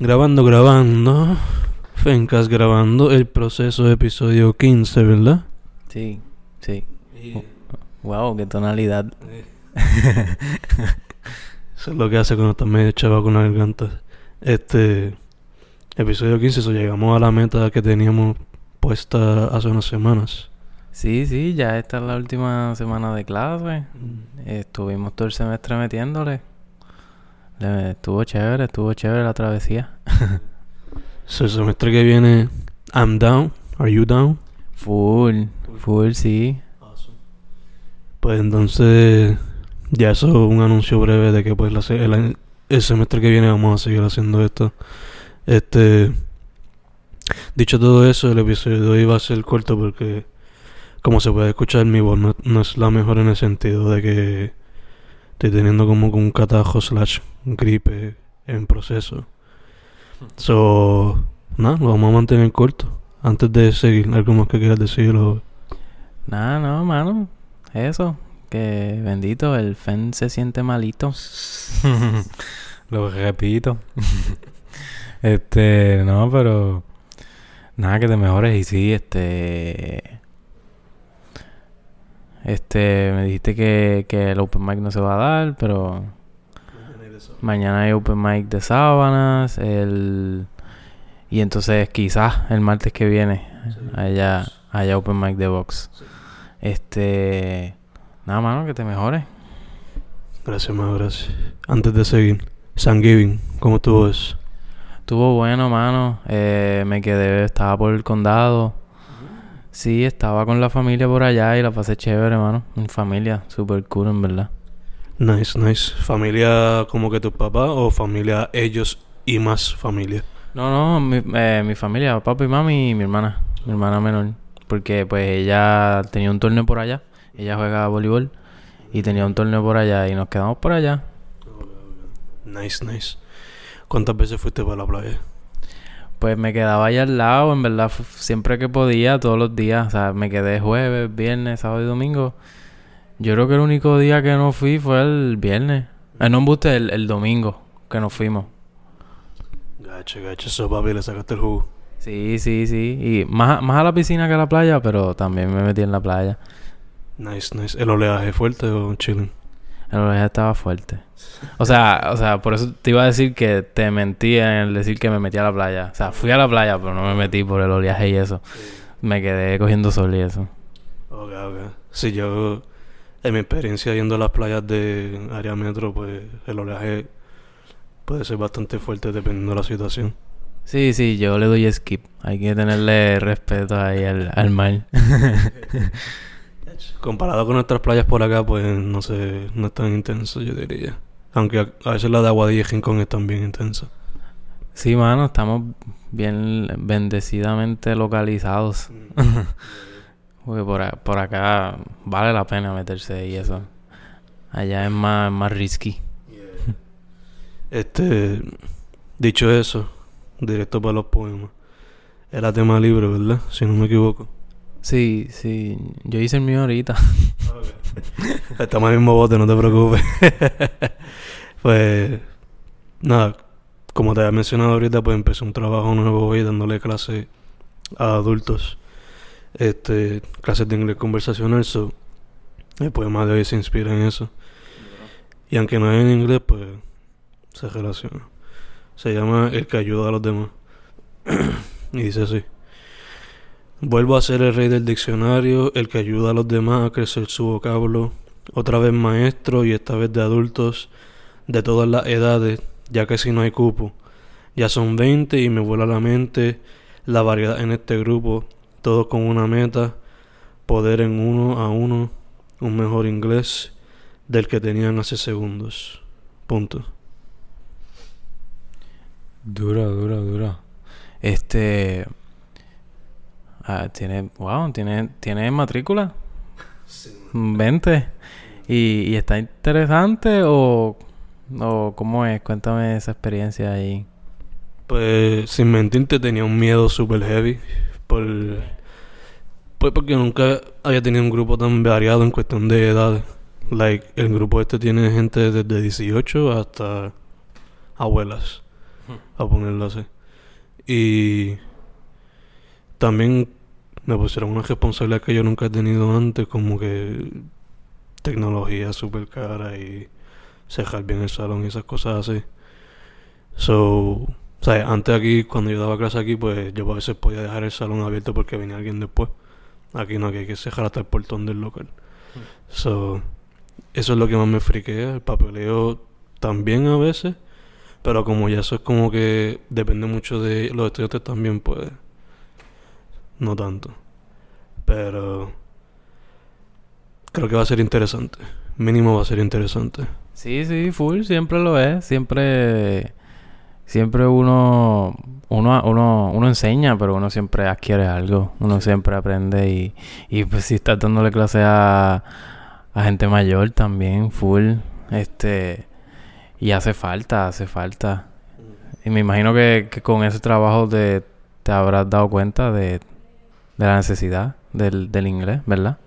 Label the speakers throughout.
Speaker 1: Grabando, grabando. Fencas grabando el proceso episodio 15, ¿verdad?
Speaker 2: Sí, sí. Wow, qué tonalidad.
Speaker 1: Eso es lo que hace cuando estás medio chava con la garganta. Este. Episodio 15, eso llegamos a la meta que teníamos puesta hace unas semanas.
Speaker 2: Sí, sí, ya esta es la última semana de clase. Estuvimos todo el semestre metiéndole. Estuvo chévere, estuvo chévere la travesía.
Speaker 1: So, el semestre que viene, I'm down. Are you down?
Speaker 2: Full, full, sí.
Speaker 1: Pues entonces, ya eso es un anuncio breve de que pues la el, el semestre que viene vamos a seguir haciendo esto. Este, dicho todo eso, el episodio de hoy va a ser corto porque, como se puede escuchar, mi voz no, no es la mejor en el sentido de que estoy teniendo como que un catajo slash gripe en proceso. So, nada, lo vamos a mantener corto. Antes de seguir, algo más que quieras decir o-
Speaker 2: Nada, no, mano. Eso. Que bendito, el FEN se siente malito. Lo repito. este, no, pero. Nada, que te mejores. Y sí, este. Este, me dijiste que, que el open mic no se va a dar, pero. Mañana hay open mic de sábanas. El. Y entonces quizás el martes que viene haya, haya open mic de box. Este. Nada, mano, que te mejores.
Speaker 1: Gracias, más gracias. Antes de seguir, Thanksgiving, ¿cómo estuvo eso?
Speaker 2: Estuvo bueno, mano. Eh, me quedé, estaba por el condado. Sí, estaba con la familia por allá y la pasé chévere, mano. En familia, super cool, en verdad.
Speaker 1: Nice, nice. ¿Familia como que tus papás o familia ellos y más familia?
Speaker 2: No, no, mi, eh, mi familia, papá y mami y mi hermana, mi hermana menor. Porque pues ella tenía un torneo por allá. Ella juega voleibol y tenía un torneo por allá y nos quedamos por allá.
Speaker 1: Nice, nice. ¿Cuántas veces fuiste para la playa?
Speaker 2: Pues me quedaba ahí al lado, en verdad, siempre que podía, todos los días. O sea, me quedé jueves, viernes, sábado y domingo. Yo creo que el único día que no fui fue el viernes. Eh, no embuste, el, el domingo que nos fuimos.
Speaker 1: Gacho, gacho, eso papi, le sacaste el jugo.
Speaker 2: Sí, sí, sí. Y más, más a la piscina que a la playa, pero también me metí en la playa.
Speaker 1: Nice, nice. ¿El oleaje fuerte o chilling?
Speaker 2: El oleaje estaba fuerte. O sea, o sea, por eso te iba a decir que te mentí en el decir que me metí a la playa. O sea, fui a la playa, pero no me metí por el oleaje y eso. Me quedé cogiendo sol y eso.
Speaker 1: Ok, ok. Sí, yo, en mi experiencia yendo a las playas de área metro, pues el oleaje puede ser bastante fuerte dependiendo de la situación.
Speaker 2: Sí, sí, yo le doy skip. Hay que tenerle respeto ahí al, al mar.
Speaker 1: Comparado con nuestras playas por acá, pues no sé, no es tan intenso, yo diría. Aunque a, a veces la de Aguadilla y Rincón es también intensa.
Speaker 2: sí, mano, estamos bien bendecidamente localizados. Porque por, a- por acá vale la pena meterse y eso. Allá es más, más risky.
Speaker 1: Este, dicho eso, directo para los poemas. Era tema libre, ¿verdad? Si no me equivoco.
Speaker 2: Sí, sí, yo hice el mío ahorita.
Speaker 1: Estamos en el mismo bote, no te preocupes. pues, nada, como te había mencionado ahorita, pues empecé un trabajo nuevo hoy dándole clases a adultos. Este, clases de inglés conversacional, so, el poema de hoy se inspira en eso. Y aunque no es en inglés, pues se relaciona. Se llama El que ayuda a los demás. y dice así. Vuelvo a ser el rey del diccionario, el que ayuda a los demás a crecer su vocablo, otra vez maestro y esta vez de adultos de todas las edades, ya que si no hay cupo. Ya son 20 y me vuela la mente la variedad en este grupo, todos con una meta, poder en uno a uno, un mejor inglés del que tenían hace segundos. Punto.
Speaker 2: Dura, dura, dura. Este. Ah, tiene. Wow, tiene, tiene matrícula. 20. ¿Y, y está interesante o, o cómo es? Cuéntame esa experiencia ahí.
Speaker 1: Pues sin mentirte tenía un miedo super heavy por pues porque nunca había tenido un grupo tan variado en cuestión de edades. Like el grupo este tiene gente desde 18 hasta abuelas. a ponerlo así. Y también me pusieron una responsabilidad que yo nunca he tenido antes, como que tecnología súper cara y cerrar bien el salón y esas cosas así. So, sea, antes aquí, cuando yo daba clase aquí, pues yo a veces podía dejar el salón abierto porque venía alguien después. Aquí no, aquí hay que cerrar hasta el portón del local. So, eso es lo que más me friquea. El papeleo también a veces. Pero como ya eso es como que depende mucho de los estudiantes también, pues no tanto. Pero creo que va a ser interesante. Mínimo va a ser interesante.
Speaker 2: Sí, sí, full, siempre lo es. Siempre siempre uno, uno, uno, uno enseña, pero uno siempre adquiere algo, uno siempre aprende y, y pues si estás dándole clase a, a gente mayor también, full, este, y hace falta, hace falta. Y me imagino que, que con ese trabajo de, te habrás dado cuenta de, de la necesidad del, del inglés, ¿verdad?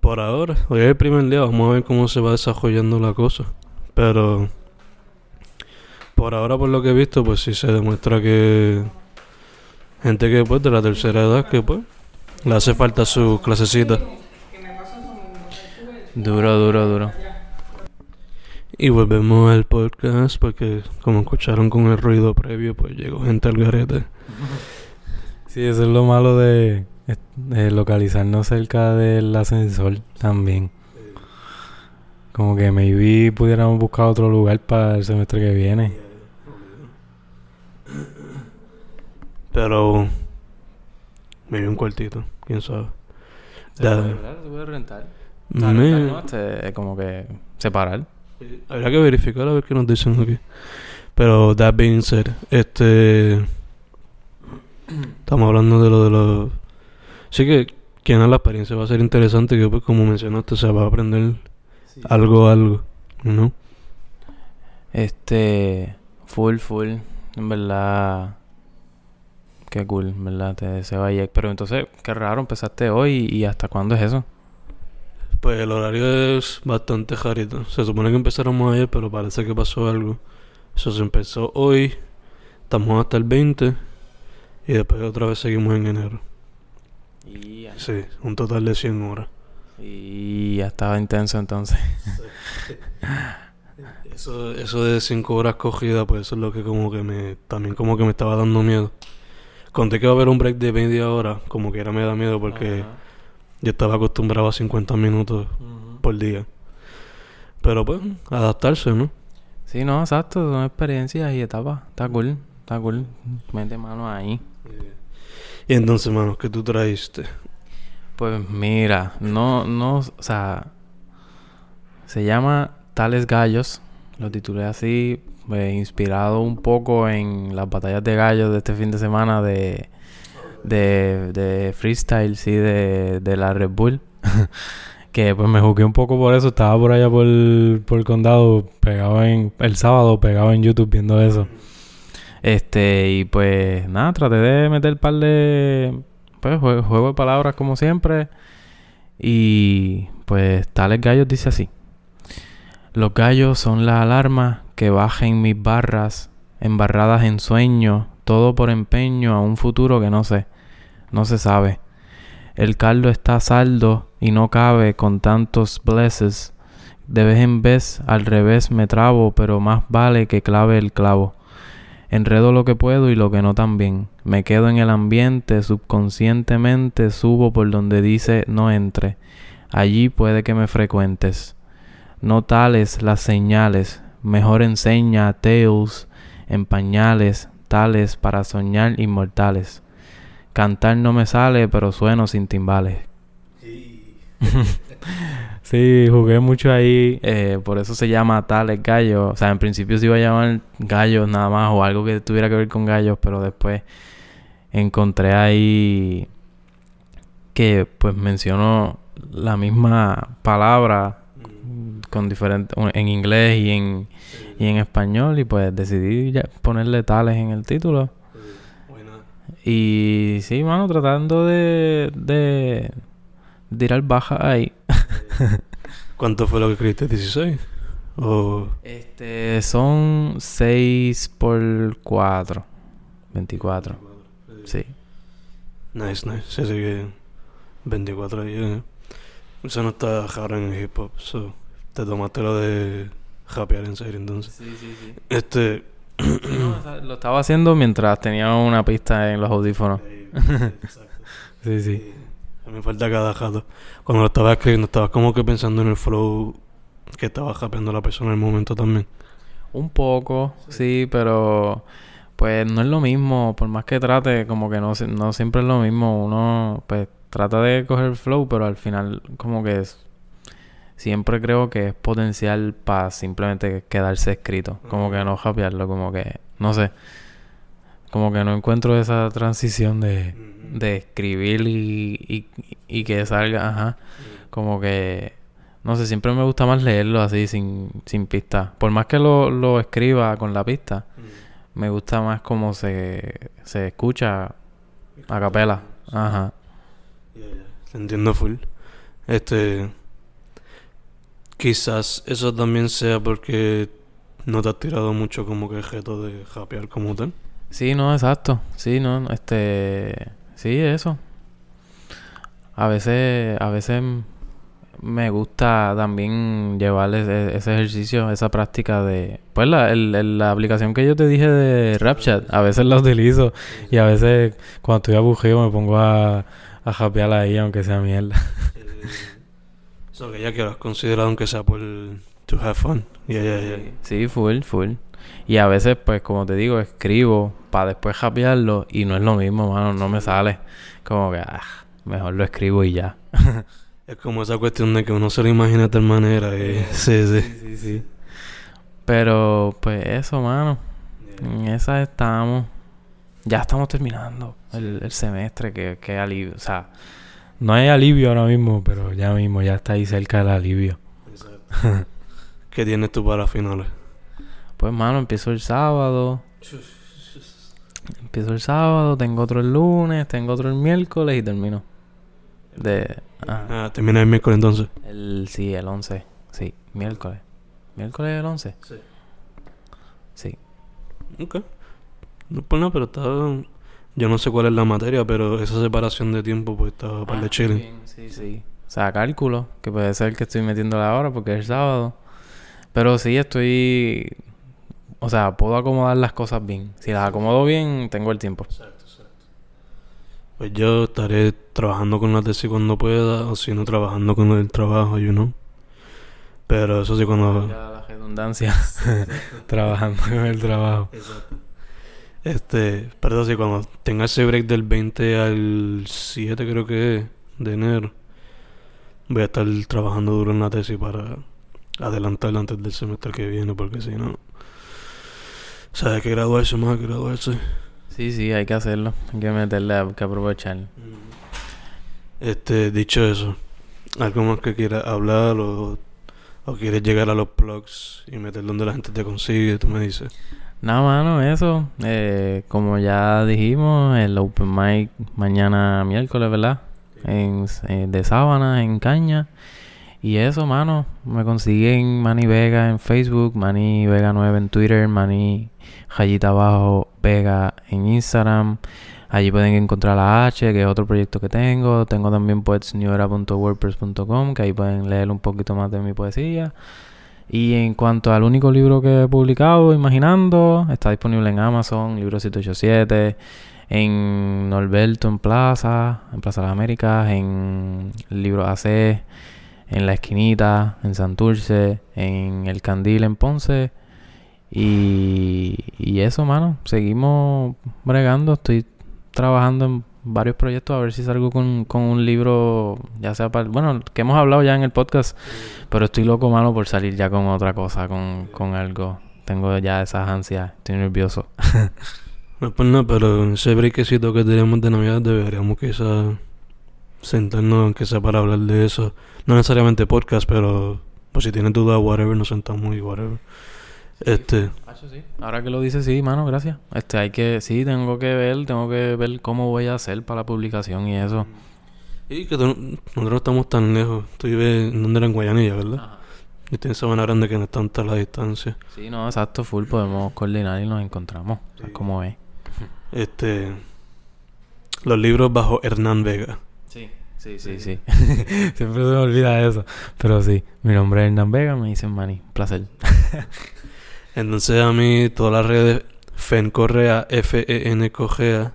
Speaker 1: Por ahora, hoy es el primer día, vamos a ver cómo se va desarrollando la cosa. Pero por ahora, por lo que he visto, pues sí se demuestra que gente que pues de la tercera edad que pues le hace falta su clasecita.
Speaker 2: Duro, duro, duro.
Speaker 1: Y volvemos al podcast porque como escucharon con el ruido previo, pues llegó gente al garete.
Speaker 2: Sí, eso es lo malo de, de localizarnos cerca del ascensor también. Como que maybe pudiéramos buscar otro lugar para el semestre que viene.
Speaker 1: Pero me vi un cuartito, quién sabe.
Speaker 2: Se puede, Se puede rentar. no, este, como que separar.
Speaker 1: Habría que verificar a ver qué nos dicen aquí. Pero that being said, este estamos hablando de lo de los sí que quien a la experiencia va a ser interesante que pues como mencionaste se va a aprender algo algo, ¿no?
Speaker 2: Este full full en verdad Qué cool, ¿verdad? Te deseo ayer. Pero entonces, qué raro, empezaste hoy y hasta cuándo es eso?
Speaker 1: Pues el horario es bastante jarito. Se supone que empezáramos ayer, pero parece que pasó algo. Eso se empezó hoy. Estamos hasta el 20. Y después otra vez seguimos en enero. Sí, un total de 100 horas.
Speaker 2: Y ya estaba intenso entonces.
Speaker 1: Eso, eso de 5 horas cogidas, pues eso es lo que como que me... También como que me estaba dando miedo. Conté que va a haber un break de media hora, como que era me da miedo porque yo estaba acostumbrado a 50 minutos por día. Pero pues, adaptarse, ¿no?
Speaker 2: Sí, no, exacto, son experiencias y etapas. Está cool, está cool. Mete mano ahí.
Speaker 1: Y entonces, mano, ¿qué tú traíste?
Speaker 2: Pues mira, no, no, o sea, se llama Tales Gallos. Lo titulé así eh, inspirado un poco en las batallas de gallos de este fin de semana de, de, freestyle, sí, de, de la Red Bull. que pues me jugué un poco por eso. Estaba por allá por, por el condado, pegado en el sábado, pegado en YouTube viendo eso. Este, y pues nada, traté de meter un par de pues, juego de palabras como siempre. Y pues tales gallos dice así. Los gallos son la alarma que bajen mis barras, embarradas en sueño, todo por empeño a un futuro que no sé, no se sabe. El caldo está saldo y no cabe con tantos blesses. De vez en vez al revés me trabo, pero más vale que clave el clavo. Enredo lo que puedo y lo que no también. Me quedo en el ambiente, subconscientemente subo por donde dice no entre. Allí puede que me frecuentes. No tales las señales, Mejor enseña tales en pañales, tales para soñar inmortales. Cantar no me sale, pero sueno sin timbales. Sí. jugué mucho ahí, eh, por eso se llama Tales Gallos. O sea, en principio se iba a llamar Gallos nada más o algo que tuviera que ver con gallos, pero después encontré ahí que pues mencionó la misma palabra con diferentes en inglés y en y en español y pues decidí ponerle tales en el título. Y sí, mano, tratando de, de, tirar baja ahí.
Speaker 1: ¿Cuánto fue lo que escribiste? ¿16? O...
Speaker 2: Este, son 6 por 4. 24. Sí.
Speaker 1: Nice, nice. Sí, sí que 24 ahí. eh. Eso no está raro en el hip hop. So, te tomaste lo de rapear en serio entonces.
Speaker 2: Sí, sí, sí.
Speaker 1: Este...
Speaker 2: lo estaba haciendo mientras tenía una pista en los audífonos.
Speaker 1: Exacto.
Speaker 2: Sí, sí.
Speaker 1: Me falta cada jato. Cuando lo estaba escribiendo, estaba como que pensando en el flow que estaba rapeando la persona en el momento también.
Speaker 2: Un poco, sí, pero pues no es lo mismo. Por más que trate, como que no, no siempre es lo mismo. Uno pues trata de coger flow, pero al final como que es... Siempre creo que es potencial para simplemente quedarse escrito. Como que no rapearlo, como que... No sé. Como que no encuentro esa transición de, de escribir y, y, y que salga, ajá. Como que, no sé, siempre me gusta más leerlo así, sin, sin pista. Por más que lo, lo escriba con la pista, me gusta más como se, se escucha a capela. Ajá.
Speaker 1: Entiendo full. Este. Quizás eso también sea porque no te has tirado mucho como que el reto de rapear como tal.
Speaker 2: Sí, no, exacto. Sí, no, este... Sí, eso. A veces, a veces me gusta también llevar ese, ese ejercicio, esa práctica de... Pues la, el- el- la aplicación que yo te dije de Rapchat, a veces la utilizo y a veces cuando estoy aburrido me pongo a, a japear ahí aunque sea mierda.
Speaker 1: Eso que ya que lo has considerado aunque sea por to have fun. Ya, ya, ya.
Speaker 2: Sí, full, full. Y a veces, pues, como te digo, escribo para después japearlo y no es lo mismo, mano, no me sale. Como que, ah, mejor lo escribo y ya.
Speaker 1: Es como esa cuestión de que uno se lo imagina de tal manera. Y... Sí, sí.
Speaker 2: sí, sí. Pero, pues, eso, mano. En esa estamos. Ya estamos terminando el, el semestre, que, que alivio. O sea, no hay alivio ahora mismo, pero ya mismo, ya está ahí cerca del alivio.
Speaker 1: Exacto. ¿Qué tienes tú para finales?
Speaker 2: Pues, mano, empiezo el sábado. Empiezo el sábado, tengo otro el lunes, tengo otro el miércoles y termino. De. ah,
Speaker 1: Ah, termina el miércoles entonces.
Speaker 2: el, sí, el 11. Sí, miércoles. ¿Miércoles el 11?
Speaker 1: Sí.
Speaker 2: Sí.
Speaker 1: Ok. No por nada, pero está. Yo no sé cuál es la materia, pero esa separación de tiempo, pues está para de chilling.
Speaker 2: Bien, sí, sí. O sea, cálculo, que puede ser que estoy metiendo la hora porque es el sábado. Pero sí, estoy. O sea, puedo acomodar las cosas bien. Si las acomodo bien, tengo el tiempo.
Speaker 1: Exacto, exacto. Pues yo estaré trabajando con la tesis cuando pueda, o si no, trabajando con el trabajo, you know. Pero eso sí, cuando.
Speaker 2: Ya la redundancia. Trabajando con el trabajo.
Speaker 1: Exacto. Este, pero sí, cuando tenga ese break del 20 al 7, creo que es, de enero, voy a estar trabajando duro en la tesis para adelantarla antes del semestre que viene, porque si no, sabes hay que graduarse más, hay que graduarse.
Speaker 2: Sí, sí, hay que hacerlo. Hay que meterle, hay que aprovechar.
Speaker 1: Este, dicho eso, ¿algo más que quieras hablar o, o quieres llegar a los blogs y meter donde la gente te consigue? Tú me dices.
Speaker 2: Nada, mano, eso. Eh, como ya dijimos, el Open Mic mañana miércoles, ¿verdad? En, eh, de sábana, en caña. Y eso, mano. Me consiguen Manny Vega en Facebook, Manny Vega 9 en Twitter, Manny Rayita Abajo Vega en Instagram. Allí pueden encontrar la H, que es otro proyecto que tengo. Tengo también poetsnewera.wordpress.com, que ahí pueden leer un poquito más de mi poesía. Y en cuanto al único libro que he publicado, Imaginando, está disponible en Amazon, libro 787, en Norberto, en Plaza, en Plaza de las Américas, en libro AC, en La Esquinita, en Santurce, en El Candil, en Ponce. Y, y eso, mano, seguimos bregando, estoy trabajando en varios proyectos a ver si salgo con, con un libro, ya sea para... Bueno, que hemos hablado ya en el podcast, pero estoy loco, mano, por salir ya con otra cosa, con, con algo. Tengo ya esas ansias, estoy nervioso.
Speaker 1: No es por nada, pero ese breakcito que tenemos de Navidad deberíamos quizás sentarnos, aunque sea para hablar de eso. No necesariamente podcast, pero pues si tienes dudas, whatever, nos sentamos y whatever. Este,
Speaker 2: Ahora que lo dices, sí, mano, gracias. Este, hay que... Sí, tengo que ver, tengo que ver cómo voy a hacer para la publicación y eso.
Speaker 1: y que nosotros estamos tan lejos. Tú vives en donde era en Guayanilla, ¿verdad? Y tiene semana grande que no es tanta la distancia.
Speaker 2: Sí, no, exacto, full. Podemos coordinar y nos encontramos. Como es.
Speaker 1: Este. Los libros bajo Hernán Vega.
Speaker 2: Sí, sí, sí, sí. Siempre se me olvida eso. Pero sí, mi nombre es Hernán Vega, me dicen Manny. Placer.
Speaker 1: Entonces a mí todas las redes Fen Correa, F-E-N Correa,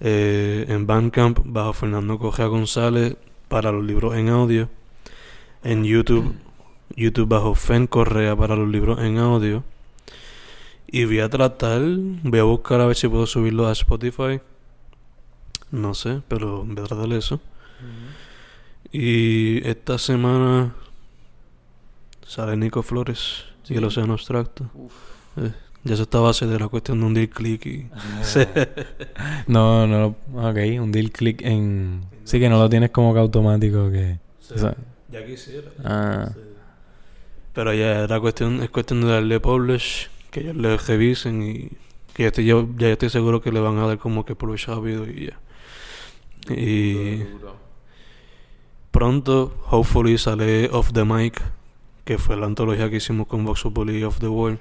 Speaker 1: eh, en Bandcamp bajo Fernando Correa González para los libros en audio. En YouTube, YouTube bajo Fen Correa para los libros en audio. Y voy a tratar, voy a buscar a ver si puedo subirlo a Spotify. No sé, pero voy a tratar eso. Y esta semana sale Nico Flores y el Océano Abstracto. Eh, ya se está base de la cuestión de un deal click y...
Speaker 2: no, no, ok, un deal click en... Sí, que no lo tienes como que automático que...
Speaker 1: ya quisiera. Ah. Pero ya la cuestión es cuestión de darle publish, que ellos le revisen y que ya, yo, ya estoy seguro que le van a dar como que publish rápido y ya. Y pronto, hopefully, sale Off the Mic, que fue la antología que hicimos con Vox Populi Off the World.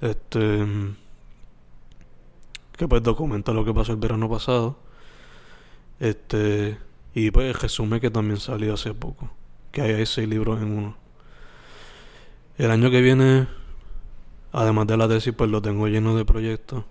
Speaker 1: Este. Que pues documenta lo que pasó el verano pasado. Este. Y pues resume que también salió hace poco. Que hay seis libros en uno. El año que viene, además de la tesis, pues lo tengo lleno de proyectos,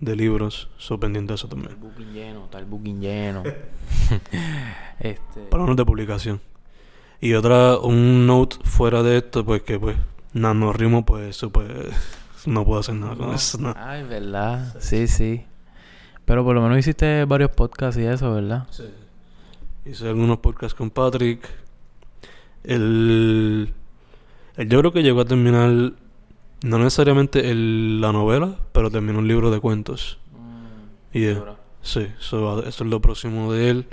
Speaker 1: de libros, so pendiente eso también.
Speaker 2: Está el booking lleno, está el booking lleno.
Speaker 1: este... Para unos de publicación. Y otra, un note fuera de esto, pues que pues, nano rimo, pues eso pues no puedo hacer nada con eso. No.
Speaker 2: Ay, verdad. Sí, sí. Pero por lo menos hiciste varios podcasts y eso, ¿verdad?
Speaker 1: Sí. Hice algunos podcasts con Patrick. El, el yo creo que llegó a terminar, no necesariamente el, la novela, pero terminó un libro de cuentos. Mm, y sí, eso es lo próximo de él.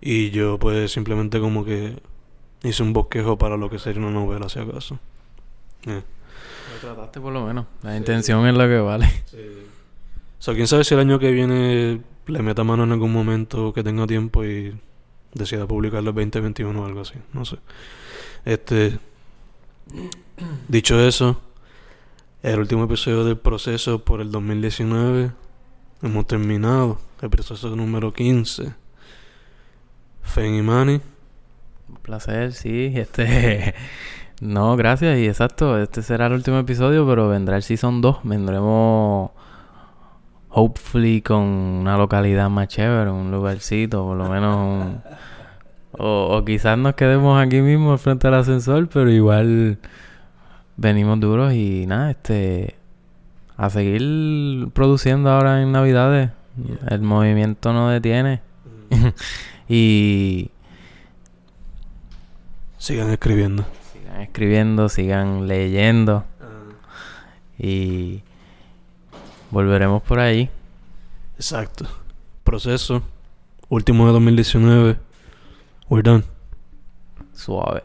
Speaker 1: Y yo pues simplemente como que hice un bosquejo para lo que sería una novela, si acaso.
Speaker 2: Yeah. Lo trataste por lo menos. La intención es lo que vale. Sí.
Speaker 1: O sea, quién sabe si el año que viene le meta mano en algún momento que tenga tiempo y decida publicarlo el 2021 o algo así. No sé. Este. Dicho eso, el último episodio del proceso por el 2019 hemos terminado. El proceso número 15. Fen y Manny.
Speaker 2: Un placer, sí. Este. No, gracias. Y exacto, este será el último episodio, pero vendrá el Season 2. Vendremos, hopefully, con una localidad más chévere, un lugarcito, por lo menos un... O, quizás nos quedemos aquí mismo frente al ascensor, pero igual venimos duros y nada, este... A seguir produciendo ahora en Navidades. El movimiento no detiene. Mm. y...
Speaker 1: Sigan escribiendo
Speaker 2: escribiendo, sigan leyendo. Y volveremos por ahí.
Speaker 1: Exacto. Proceso. Último de 2019. We're done.
Speaker 2: Suave.